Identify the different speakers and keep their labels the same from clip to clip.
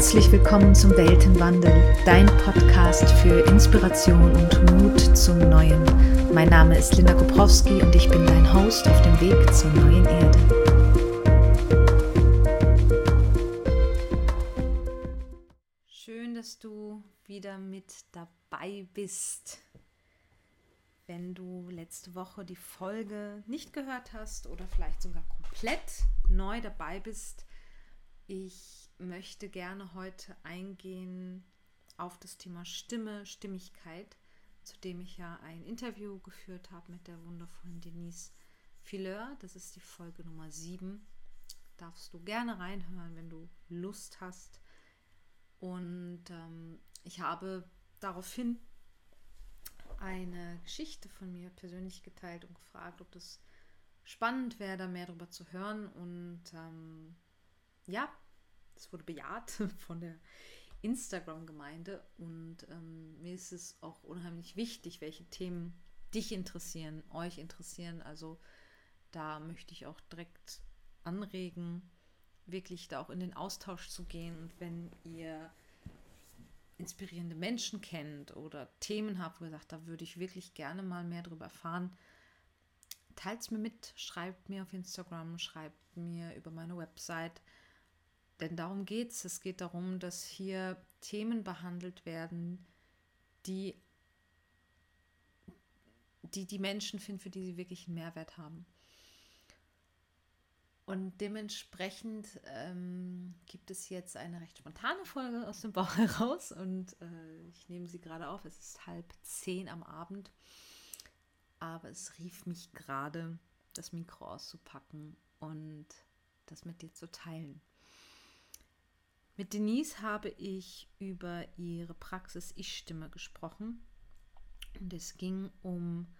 Speaker 1: Herzlich willkommen zum Weltenwandel, dein Podcast für Inspiration und Mut zum Neuen. Mein Name ist Linda Koprowski und ich bin dein Host auf dem Weg zur neuen Erde. Schön, dass du wieder mit dabei bist. Wenn du letzte Woche die Folge nicht gehört hast oder vielleicht sogar komplett neu dabei bist, ich möchte gerne heute eingehen auf das Thema Stimme, Stimmigkeit, zu dem ich ja ein Interview geführt habe mit der wundervollen Denise Fileur. Das ist die Folge Nummer 7. Darfst du gerne reinhören, wenn du Lust hast. Und ähm, ich habe daraufhin eine Geschichte von mir persönlich geteilt und gefragt, ob das spannend wäre, da mehr darüber zu hören. Und ähm, ja, es wurde bejaht von der Instagram-Gemeinde und ähm, mir ist es auch unheimlich wichtig, welche Themen dich interessieren, euch interessieren. Also da möchte ich auch direkt anregen, wirklich da auch in den Austausch zu gehen. Und wenn ihr inspirierende Menschen kennt oder Themen habt, wo ihr sagt, da würde ich wirklich gerne mal mehr darüber erfahren, teilt es mir mit, schreibt mir auf Instagram, schreibt mir über meine Website. Denn darum geht es. Es geht darum, dass hier Themen behandelt werden, die die, die Menschen finden, für die sie wirklich einen Mehrwert haben. Und dementsprechend ähm, gibt es jetzt eine recht spontane Folge aus dem Bauch heraus und äh, ich nehme sie gerade auf. Es ist halb zehn am Abend, aber es rief mich gerade, das Mikro auszupacken und das mit dir zu teilen. Mit Denise habe ich über ihre Praxis Ich-Stimme gesprochen. Und es ging um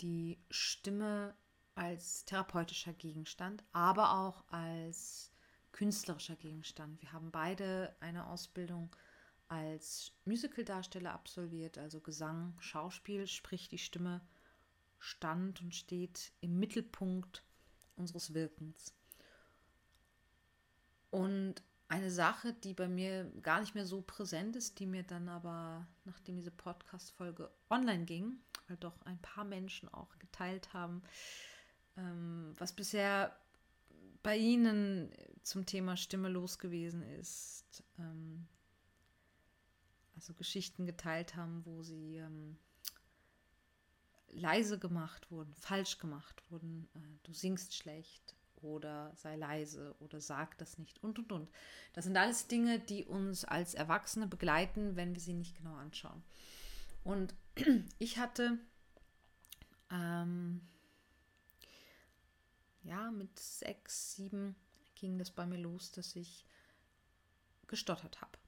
Speaker 1: die Stimme als therapeutischer Gegenstand, aber auch als künstlerischer Gegenstand. Wir haben beide eine Ausbildung als Musicaldarsteller absolviert, also Gesang, Schauspiel, sprich die Stimme stand und steht im Mittelpunkt unseres Wirkens. Und eine Sache, die bei mir gar nicht mehr so präsent ist, die mir dann aber, nachdem diese Podcast-Folge online ging, weil doch ein paar Menschen auch geteilt haben, ähm, was bisher bei Ihnen zum Thema Stimme los gewesen ist. Ähm, also Geschichten geteilt haben, wo sie ähm, leise gemacht wurden, falsch gemacht wurden. Äh, du singst schlecht, oder sei leise oder sag das nicht und und und. Das sind alles Dinge, die uns als Erwachsene begleiten, wenn wir sie nicht genau anschauen. Und ich hatte ähm, ja mit sechs, sieben ging das bei mir los, dass ich gestottert habe.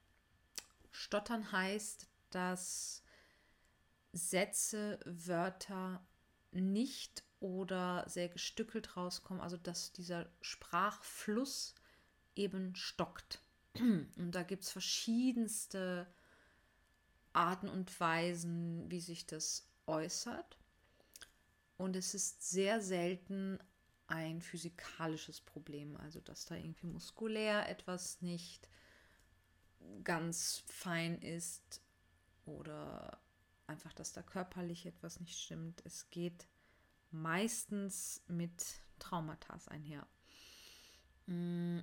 Speaker 1: Stottern heißt, dass Sätze, Wörter nicht oder sehr gestückelt rauskommen, also dass dieser Sprachfluss eben stockt. Und da gibt es verschiedenste Arten und Weisen, wie sich das äußert. Und es ist sehr selten ein physikalisches Problem, also dass da irgendwie muskulär etwas nicht ganz fein ist oder einfach, dass da körperlich etwas nicht stimmt. Es geht meistens mit Traumata einher. Mm,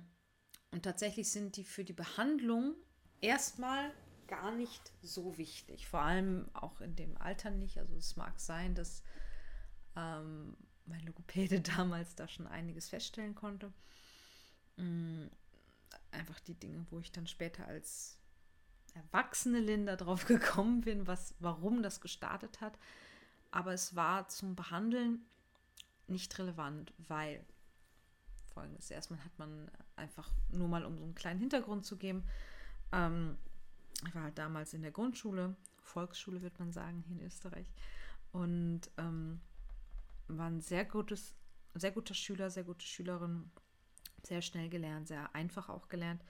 Speaker 1: und tatsächlich sind die für die Behandlung erstmal gar nicht so wichtig. Vor allem auch in dem Alter nicht. Also es mag sein, dass ähm, mein Logopäde damals da schon einiges feststellen konnte. Ähm, einfach die Dinge, wo ich dann später als erwachsene Linda drauf gekommen bin, was, warum das gestartet hat. Aber es war zum Behandeln nicht relevant, weil folgendes: Erstmal hat man einfach nur mal, um so einen kleinen Hintergrund zu geben, ähm, ich war halt damals in der Grundschule, Volksschule wird man sagen, hier in Österreich, und ähm, war ein sehr gutes, sehr guter Schüler, sehr gute Schülerin, sehr schnell gelernt, sehr einfach auch gelernt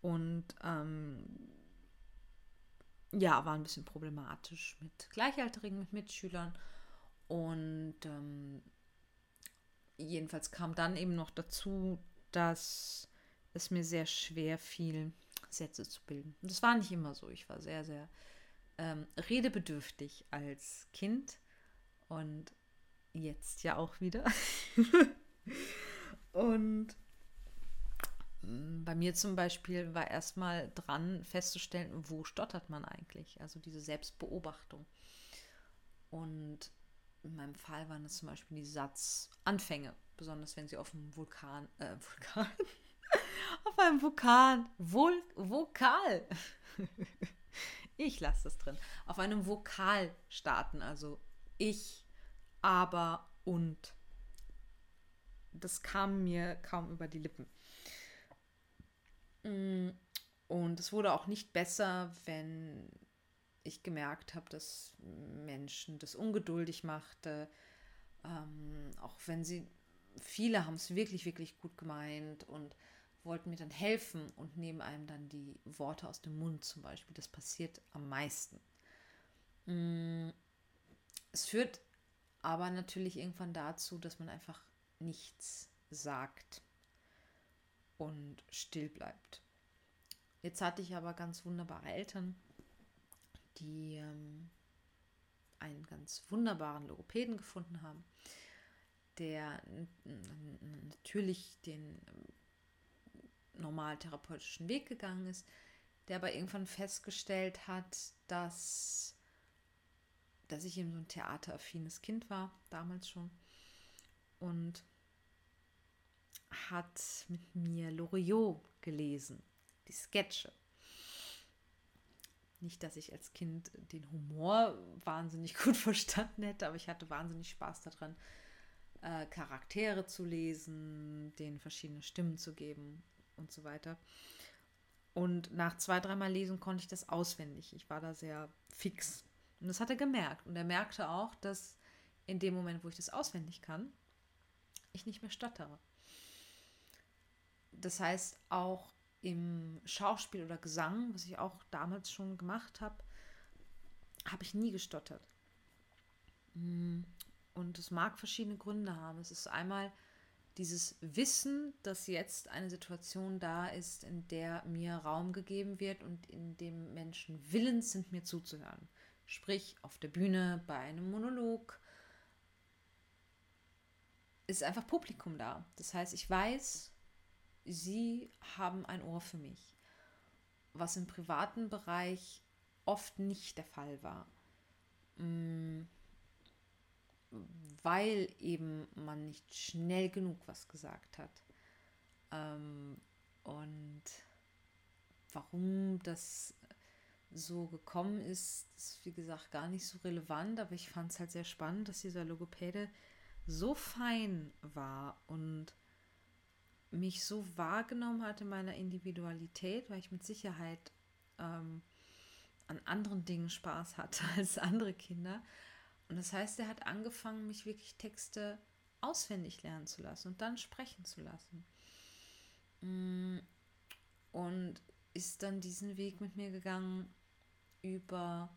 Speaker 1: und ähm, ja, war ein bisschen problematisch mit Gleichaltrigen, mit Mitschülern. Und ähm, jedenfalls kam dann eben noch dazu, dass es mir sehr schwer fiel, Sätze zu bilden. Und das war nicht immer so. Ich war sehr, sehr ähm, redebedürftig als Kind und jetzt ja auch wieder. und bei mir zum Beispiel war erstmal dran festzustellen, wo stottert man eigentlich. Also diese Selbstbeobachtung. Und in meinem Fall waren es zum Beispiel die Satzanfänge, besonders wenn sie auf einem Vulkan, äh, Vulkan, auf einem Vulkan, Vul Vokal, ich lasse das drin, auf einem Vokal starten, also ich, aber und. Das kam mir kaum über die Lippen. Mm, und es wurde auch nicht besser, wenn ich gemerkt habe, dass Menschen das ungeduldig machte. Ähm, auch wenn sie, viele haben es wirklich, wirklich gut gemeint und wollten mir dann helfen und nehmen einem dann die Worte aus dem Mund zum Beispiel. Das passiert am meisten. Mm, es führt aber natürlich irgendwann dazu, dass man einfach nichts sagt und still bleibt. Jetzt hatte ich aber ganz wunderbare Eltern, die ähm, einen ganz wunderbaren Logopäden gefunden haben, der natürlich den ähm, normal therapeutischen Weg gegangen ist, der aber irgendwann festgestellt hat, dass, dass ich eben so ein theateraffines Kind war, damals schon. Und hat mit mir Loriot gelesen, die Sketche. Nicht, dass ich als Kind den Humor wahnsinnig gut verstanden hätte, aber ich hatte wahnsinnig Spaß daran, äh, Charaktere zu lesen, denen verschiedene Stimmen zu geben und so weiter. Und nach zwei, dreimal lesen konnte ich das auswendig. Ich war da sehr fix. Und das hat er gemerkt. Und er merkte auch, dass in dem Moment, wo ich das auswendig kann, ich nicht mehr stottere. Das heißt, auch im Schauspiel oder Gesang, was ich auch damals schon gemacht habe, habe ich nie gestottert. Mm, und es mag verschiedene Gründe haben. Es ist einmal dieses Wissen, dass jetzt eine Situation da ist, in der mir Raum gegeben wird und in dem Menschen willens sind, mir zuzuhören. Sprich, auf der Bühne, bei einem Monolog, ist einfach Publikum da. Das heißt, ich weiß, sie haben ein Ohr für mich, was im privaten Bereich oft nicht der Fall war, mm, weil eben man nicht schnell genug was gesagt hat. Ähm, und warum das so gekommen ist, ist wie gesagt gar nicht so relevant, aber ich fand es halt sehr spannend, dass dieser Logopäde so fein war und mich so wahrgenommen hatte in meiner Individualität, weil ich mit Sicherheit ähm, an anderen Dingen Spaß hatte als andere Kinder. Und das heißt, er hat angefangen, mich wirklich Texte auswendig lernen zu lassen und dann sprechen zu lassen. Mm, und ist dann diesen Weg mit mir gegangen über,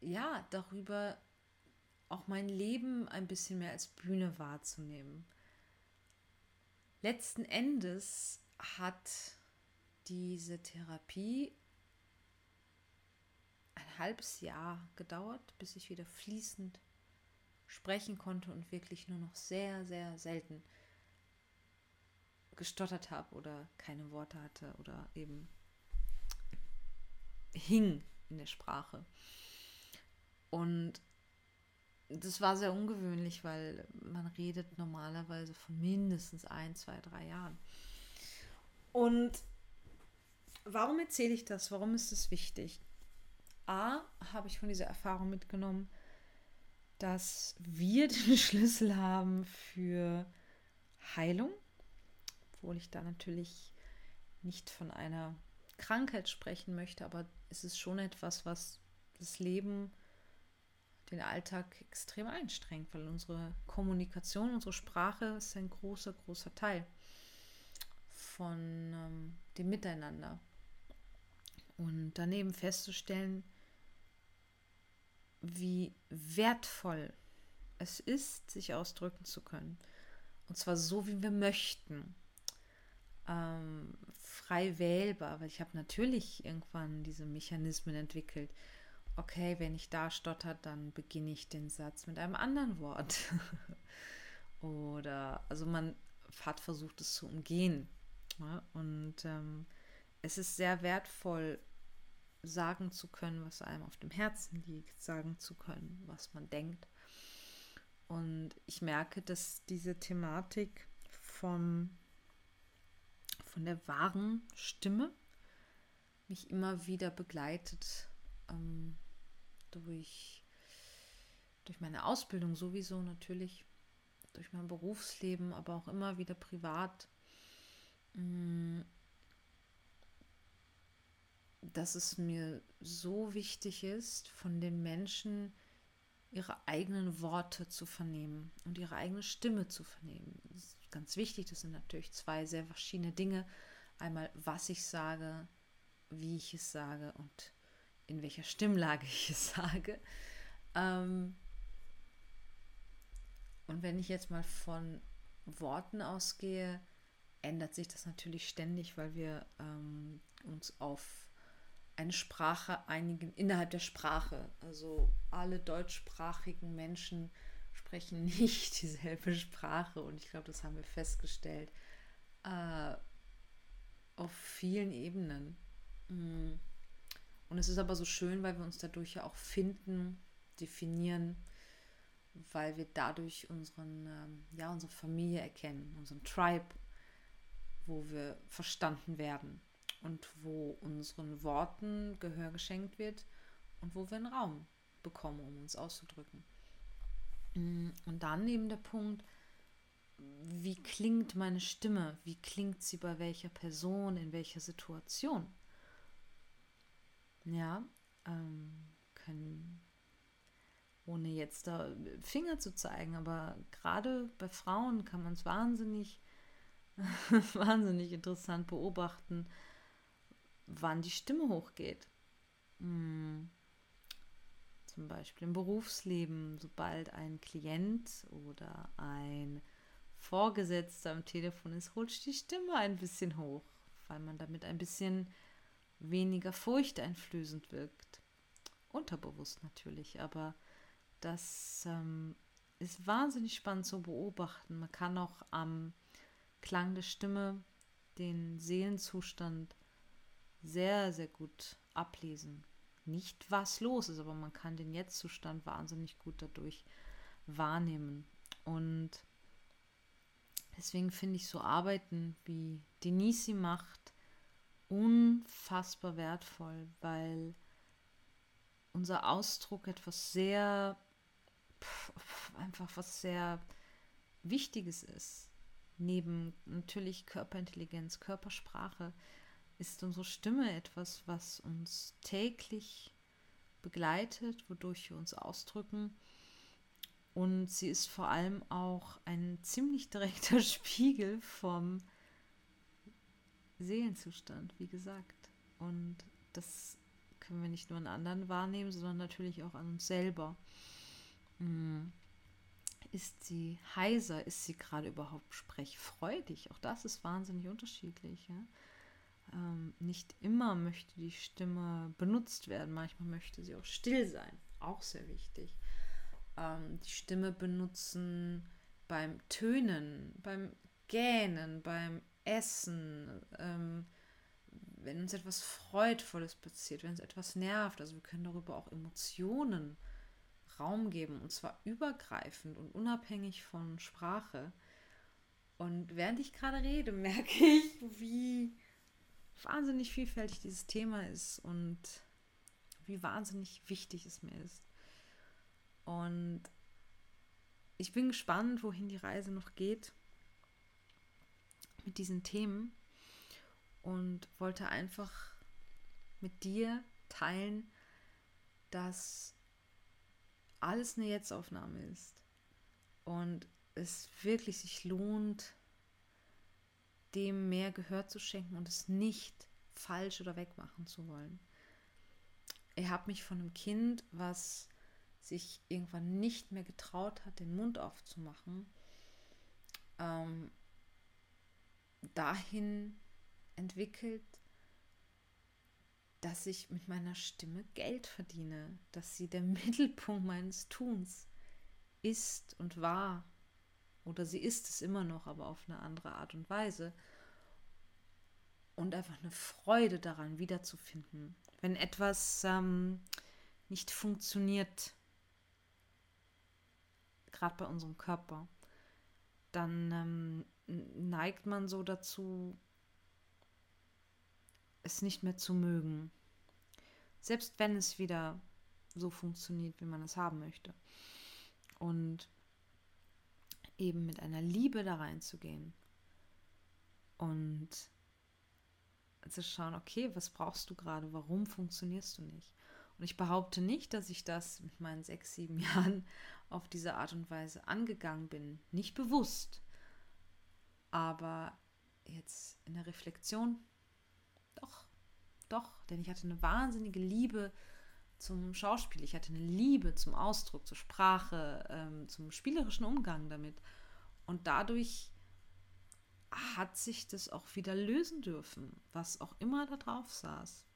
Speaker 1: ja, darüber auch mein Leben ein bisschen mehr als Bühne wahrzunehmen letzten Endes hat diese Therapie ein halbes Jahr gedauert, bis ich wieder fließend sprechen konnte und wirklich nur noch sehr, sehr selten gestottert habe oder keine Worte hatte oder eben hing in der Sprache. Und das war sehr ungewöhnlich, weil man redet normalerweise von mindestens ein, zwei, drei Jahren. Und warum erzähle ich das? Warum ist es wichtig? A, habe ich von dieser Erfahrung mitgenommen, dass wir den Schlüssel haben für Heilung, obwohl ich da natürlich nicht von einer Krankheit sprechen möchte, aber es ist schon etwas, was das Leben den Alltag extrem einstrengt, weil unsere Kommunikation, unsere Sprache ist ein großer, großer Teil von ähm, dem Miteinander. Und daneben festzustellen, wie wertvoll es ist, sich ausdrücken zu können. Und zwar so, wie wir möchten. ähm, frei wählbar, weil ich habe natürlich irgendwann diese Mechanismen entwickelt. Okay, wenn ich da stotter, dann beginne ich den Satz mit einem anderen Wort. Oder, also man hat versucht, es zu umgehen. Ja? Und ähm, es ist sehr wertvoll, sagen zu können, was einem auf dem Herzen liegt, sagen zu können, was man denkt. Und ich merke, dass diese Thematik vom, von der wahren Stimme mich immer wieder begleitet ähm, durch, durch meine Ausbildung sowieso natürlich, durch mein Berufsleben, aber auch immer wieder privat. Mm, dass es mir so wichtig ist, von den Menschen ihre eigenen Worte zu vernehmen und ihre eigene Stimme zu vernehmen. Das ist ganz wichtig. Das sind natürlich zwei sehr verschiedene Dinge. Einmal, was ich sage, wie ich es sage und in welcher Stimmlage ich es sage. Ähm und wenn ich jetzt mal von Worten ausgehe, ändert sich das natürlich ständig, weil wir ähm, uns auf eine Sprache einigen innerhalb der Sprache. Also alle deutschsprachigen Menschen sprechen nicht dieselbe Sprache und ich glaube, das haben wir festgestellt äh, auf vielen Ebenen. Mm. Und es ist aber so schön, weil wir uns dadurch ja auch finden, definieren, weil wir dadurch unseren, ähm, ja, unsere Familie erkennen, unseren Tribe, wo wir verstanden werden und wo unseren Worten Gehör geschenkt wird und wo wir einen Raum bekommen, um uns auszudrücken. Mm, und dann eben der Punkt, wie klingt meine Stimme? Wie klingt sie bei welcher Person, in welcher Situation? Ja, ähm, können, ohne jetzt da Finger zu zeigen, aber gerade bei Frauen kann man es wahnsinnig, wahnsinnig interessant beobachten, wann die Stimme hochgeht. Hm. Zum Beispiel im Berufsleben, sobald ein Klient oder ein Vorgesetzter am Telefon ist, holt die Stimme ein bisschen hoch, weil man damit ein bisschen weniger furchteinflößend wirkt. Unterbewusst natürlich, aber das ähm, ist wahnsinnig spannend zu beobachten. Man kann auch am Klang der Stimme den Seelenzustand sehr, sehr gut ablesen. Nicht, was los ist, aber man kann den Jetztzustand wahnsinnig gut dadurch wahrnehmen. Und deswegen finde ich so Arbeiten, wie Denise macht, unfassbar wertvoll, weil unser Ausdruck etwas sehr, einfach was sehr Wichtiges ist. Neben natürlich Körperintelligenz, Körpersprache ist unsere Stimme etwas, was uns täglich begleitet, wodurch wir uns ausdrücken. Und sie ist vor allem auch ein ziemlich direkter Spiegel vom Seelenzustand, wie gesagt. Und das können wir nicht nur an anderen wahrnehmen, sondern natürlich auch an uns selber. Hm. Ist sie heiser? Ist sie gerade überhaupt sprechfreudig? Auch das ist wahnsinnig unterschiedlich. Ja? Ähm, nicht immer möchte die Stimme benutzt werden, manchmal möchte sie auch still sein, auch sehr wichtig. Ähm, die Stimme benutzen beim Tönen, beim Gähnen, beim Essen, ähm, wenn uns etwas Freudvolles passiert, wenn uns etwas nervt. Also wir können darüber auch Emotionen Raum geben und zwar übergreifend und unabhängig von Sprache. Und während ich gerade rede, merke ich, wie wahnsinnig vielfältig dieses Thema ist und wie wahnsinnig wichtig es mir ist. Und ich bin gespannt, wohin die Reise noch geht mit diesen Themen und wollte einfach mit dir teilen, dass alles eine Jetzt-Aufnahme ist und es wirklich sich lohnt, dem mehr Gehör zu schenken und es nicht falsch oder wegmachen zu wollen. Ich habe mich von einem Kind, was sich irgendwann nicht mehr getraut hat, den Mund aufzumachen, ähm, dahin entwickelt, dass ich mit meiner Stimme Geld verdiene, dass sie der Mittelpunkt meines Tuns ist und war. Oder sie ist es immer noch, aber auf eine andere Art und Weise. Und einfach eine Freude daran wiederzufinden. Wenn etwas ähm, nicht funktioniert, gerade bei unserem Körper, dann ähm, neigt man so dazu, es nicht mehr zu mögen. Selbst wenn es wieder so funktioniert, wie man es haben möchte. Und eben mit einer Liebe da reinzugehen und zu schauen, okay, was brauchst du gerade, warum funktionierst du nicht? Und ich behaupte nicht, dass ich das mit meinen sechs, sieben Jahren auf diese Art und Weise angegangen bin. Nicht bewusst. Aber jetzt in der Reflexion, doch, doch, denn ich hatte eine wahnsinnige Liebe zum Schauspiel, ich hatte eine Liebe zum Ausdruck, zur Sprache, ähm, zum spielerischen Umgang damit. Und dadurch hat sich das auch wieder lösen dürfen, was auch immer da drauf saß.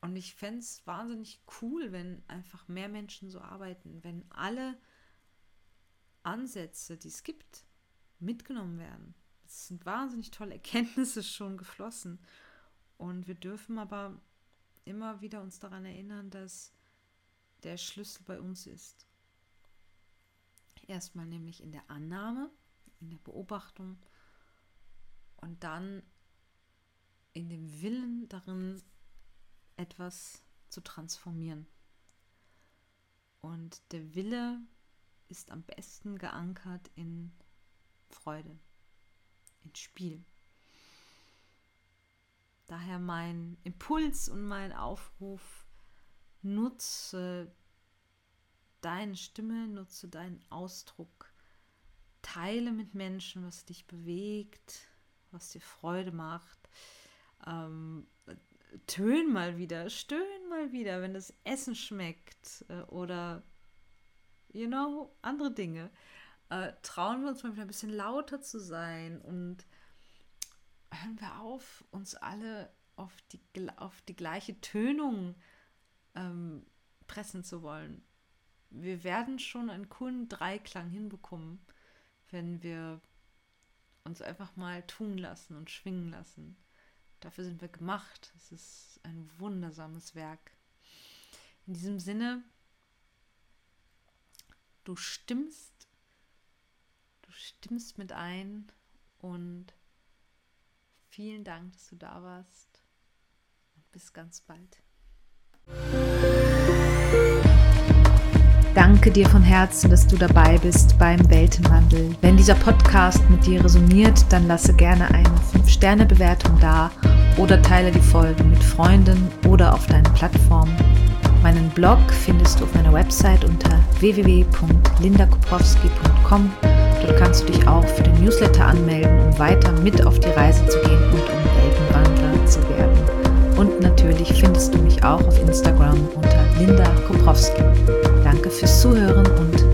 Speaker 1: Und ich fände es wahnsinnig cool, wenn einfach mehr Menschen so arbeiten, wenn alle Ansätze, die es gibt, mitgenommen werden. Es sind wahnsinnig tolle Erkenntnisse schon geflossen. Und wir dürfen aber immer wieder uns daran erinnern, dass der Schlüssel bei uns ist. Erstmal nämlich in der Annahme, in der Beobachtung und dann in dem Willen darin, etwas zu transformieren. Und der Wille ist am besten geankert in Freude, in Spiel. Daher mein Impuls und mein Aufruf, nutze deine Stimme, nutze deinen Ausdruck, teile mit Menschen, was dich bewegt, was dir Freude macht. Ähm, tön mal wieder, stöhn mal wieder, wenn das Essen schmeckt äh, oder, you know, andere Dinge. Äh, trauen wir uns mal wieder ein bisschen lauter zu sein und hören wir auf, uns alle auf die, auf die gleiche Tönung ähm, pressen zu wollen. Wir werden schon einen coolen Dreiklang hinbekommen, wenn wir uns einfach mal tun lassen und schwingen lassen. Dafür sind wir gemacht. Es ist ein wundersames Werk. In diesem Sinne, du stimmst, du stimmst mit ein und vielen Dank, dass du da warst und bis ganz bald. Danke dir von Herzen, dass du dabei bist beim Weltenwandel. Wenn dieser Podcast mit dir resoniert, dann lasse gerne eine 5-Sterne-Bewertung da oder teile die Folgen mit Freunden oder auf deinen Plattformen. Meinen Blog findest du auf meiner Website unter www.lindakoprowski.com. Dort kannst du dich auch für den Newsletter anmelden, um weiter mit auf die Reise zu gehen und um Weltenwandler zu werden. Und natürlich findest du mich auch auf Instagram unter Linda Koprowski. Danke fürs Zuhören und